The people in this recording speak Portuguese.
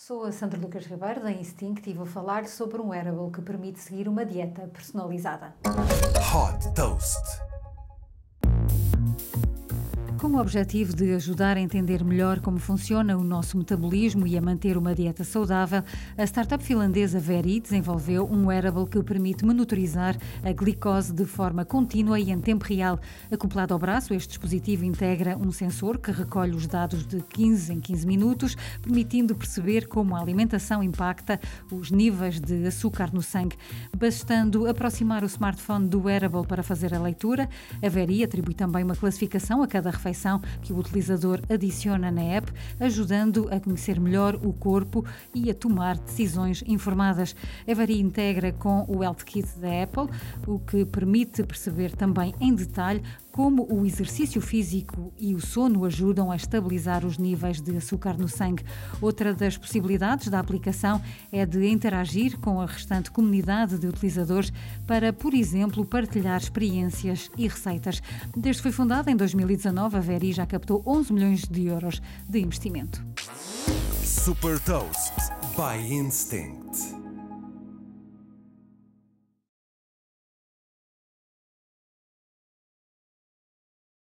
Sou a Sandra Lucas Ribeiro da Instinct e vou falar sobre um wearable que permite seguir uma dieta personalizada. Hot Toast. Com o objetivo de ajudar a entender melhor como funciona o nosso metabolismo e a manter uma dieta saudável, a startup finlandesa Veri desenvolveu um wearable que permite monitorizar a glicose de forma contínua e em tempo real. Acoplado ao braço, este dispositivo integra um sensor que recolhe os dados de 15 em 15 minutos, permitindo perceber como a alimentação impacta os níveis de açúcar no sangue. Bastando aproximar o smartphone do wearable para fazer a leitura, a Veri atribui também uma classificação a cada refeição refeição que o utilizador adiciona na app, ajudando a conhecer melhor o corpo e a tomar decisões informadas. A Vari integra com o Health Kit da Apple, o que permite perceber também em detalhe como o exercício físico e o sono ajudam a estabilizar os níveis de açúcar no sangue. Outra das possibilidades da aplicação é de interagir com a restante comunidade de utilizadores para, por exemplo, partilhar experiências e receitas. Desde que foi fundada em 2019, a Veri já captou 11 milhões de euros de investimento. Super Toast by Instinct.